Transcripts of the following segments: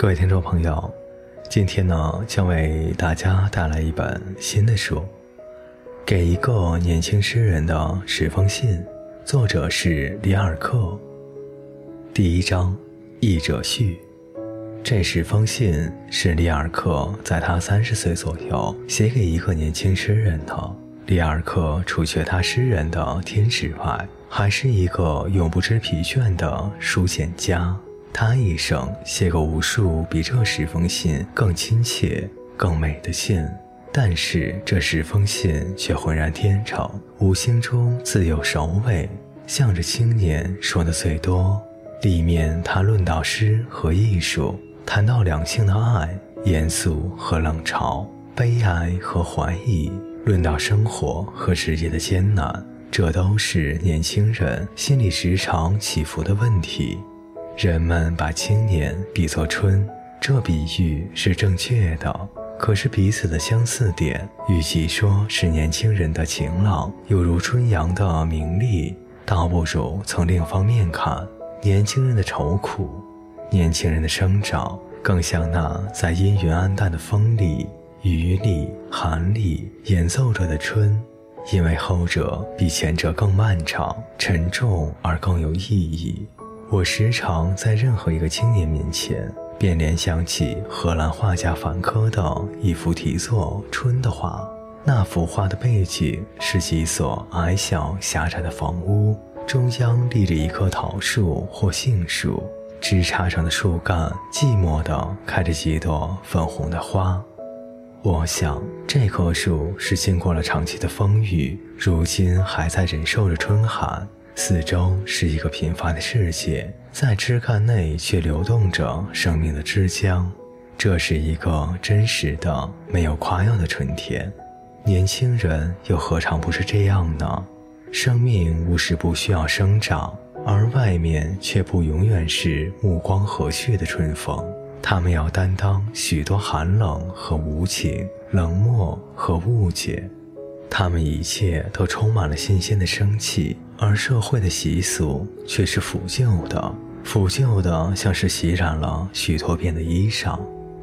各位听众朋友，今天呢将为大家带来一本新的书，《给一个年轻诗人的十封信》，作者是里尔克。第一章，译者序。这十封信是里尔克在他三十岁左右写给一个年轻诗人的。里尔克除却他诗人的天使外，还是一个永不知疲倦的书写家。他一生写过无数比这十封信更亲切、更美的信，但是这十封信却浑然天成，无形中自有首尾，向着青年说的最多。里面他论到诗和艺术，谈到两性的爱、严肃和冷嘲、悲哀和怀疑，论到生活和职业的艰难，这都是年轻人心里时常起伏的问题。人们把青年比作春，这比喻是正确的。可是彼此的相似点，与其说是年轻人的晴朗，犹如春阳的明丽，倒不如从另一方面看，年轻人的愁苦，年轻人的生长，更像那在阴云暗淡的风里、雨里、寒里演奏着的春，因为后者比前者更漫长、沉重而更有意义。我时常在任何一个青年面前，便联想起荷兰画家梵科的一幅题作《春》的画。那幅画的背景是几所矮小狭窄的房屋，中央立着一棵桃树或杏树，枝杈上的树干寂寞地开着几朵粉红的花。我想，这棵树是经过了长期的风雨，如今还在忍受着春寒。四周是一个平凡的世界，在枝干内却流动着生命的枝浆。这是一个真实的、没有夸耀的春天。年轻人又何尝不是这样呢？生命无时不需要生长，而外面却不永远是目光和煦的春风。他们要担当许多寒冷和无情、冷漠和误解。他们一切都充满了新鲜的生气，而社会的习俗却是腐旧的，腐旧的像是洗染了许多遍的衣裳。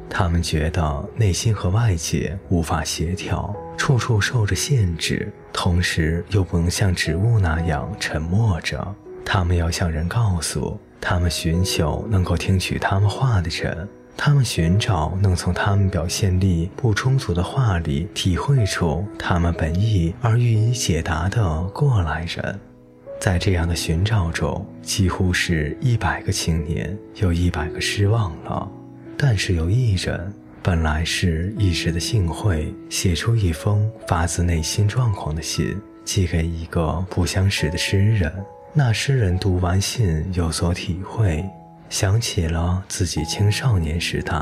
他们觉得内心和外界无法协调，处处受着限制，同时又不能像植物那样沉默着。他们要向人告诉，他们寻求能够听取他们话的人。他们寻找能从他们表现力不充足的话里体会出他们本意而予以解答的过来人，在这样的寻找中，几乎是一百个青年有一百个失望了。但是有一人，本来是一时的幸会，写出一封发自内心状况的信，寄给一个不相识的诗人。那诗人读完信，有所体会。想起了自己青少年时代，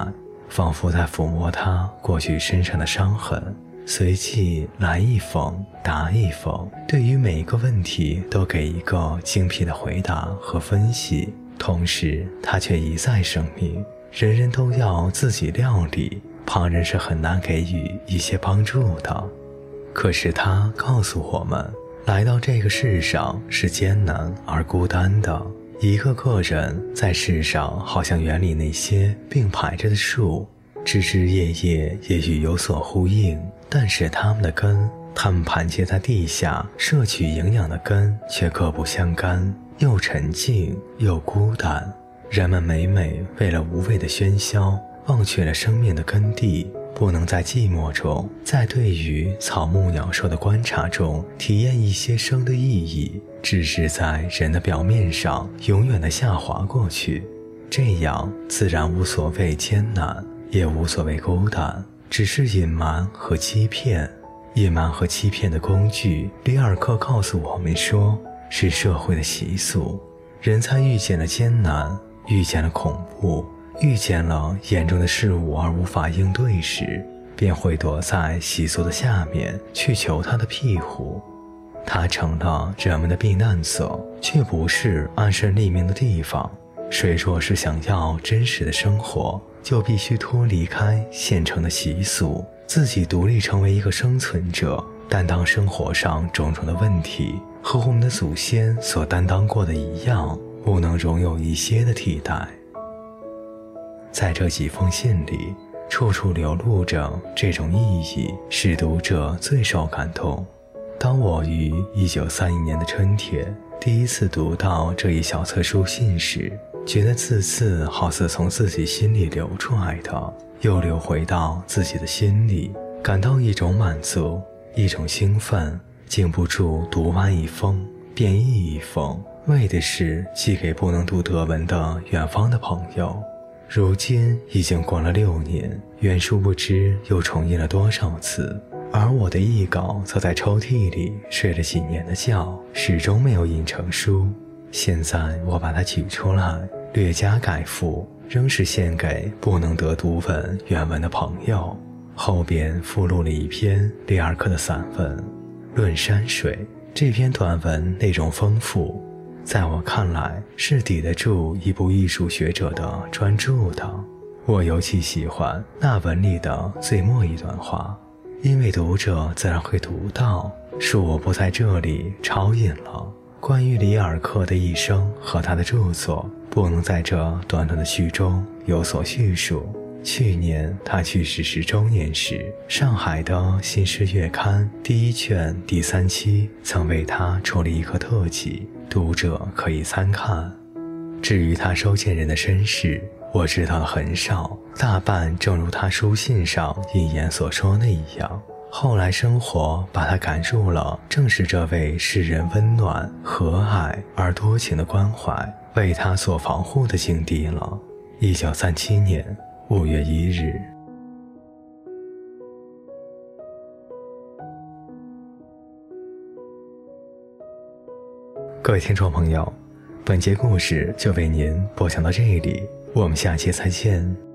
仿佛在抚摸他过去身上的伤痕。随即来一封，答一封，对于每一个问题都给一个精辟的回答和分析。同时，他却一再声明，人人都要自己料理，旁人是很难给予一些帮助的。可是他告诉我们，来到这个世上是艰难而孤单的。一个个人在世上，好像园里那些并排着的树，枝枝叶叶也许有所呼应，但是它们的根，它们盘结在地下摄取营养的根，却各不相干，又沉静又孤单。人们每每为了无谓的喧嚣，忘却了生命的根蒂。不能在寂寞中，在对于草木鸟兽的观察中体验一些生的意义，只是在人的表面上永远的下滑过去，这样自然无所谓艰难，也无所谓孤单，只是隐瞒和欺骗。隐瞒和欺骗的工具，里尔克告诉我们说，是社会的习俗。人在遇见了艰难，遇见了恐怖。遇见了严重的事物而无法应对时，便会躲在习俗的下面去求他的庇护。他成了人们的避难所，却不是安身立命的地方。谁若是想要真实的生活，就必须脱离开现成的习俗，自己独立成为一个生存者，担当生活上种种的问题，和我们的祖先所担当过的一样，不能容有一些的替代。在这几封信里，处处流露着这种意义，使读者最受感动。当我于一九三一年的春天第一次读到这一小册书信时，觉得字字好似从自己心里流出来的，又流回到自己的心里，感到一种满足，一种兴奋，禁不住读完一封，便译一封。为的是寄给不能读德文的远方的朋友。如今已经过了六年，原殊不知又重印了多少次，而我的译稿则在抽屉里睡了几年的觉，始终没有印成书。现在我把它取出来，略加改复，仍是献给不能得读本原文的朋友。后边附录了一篇里尔克的散文《论山水》，这篇短文内容丰富。在我看来，是抵得住一部艺术学者的专著的。我尤其喜欢那文里的最末一段话，因为读者自然会读到。恕我不在这里抄引了。关于里尔克的一生和他的著作，不能在这短短的序中有所叙述。去年他去世十周年时，上海的《新诗月刊》第一卷第三期曾为他出了一个特辑。读者可以参看。至于他收件人的身世，我知道的很少，大半正如他书信上引言所说的一样。后来生活把他赶入了正是这位世人温暖、和蔼而多情的关怀为他所防护的境地了。一九三七年五月一日。各位听众朋友，本节故事就为您播讲到这里，我们下期再见。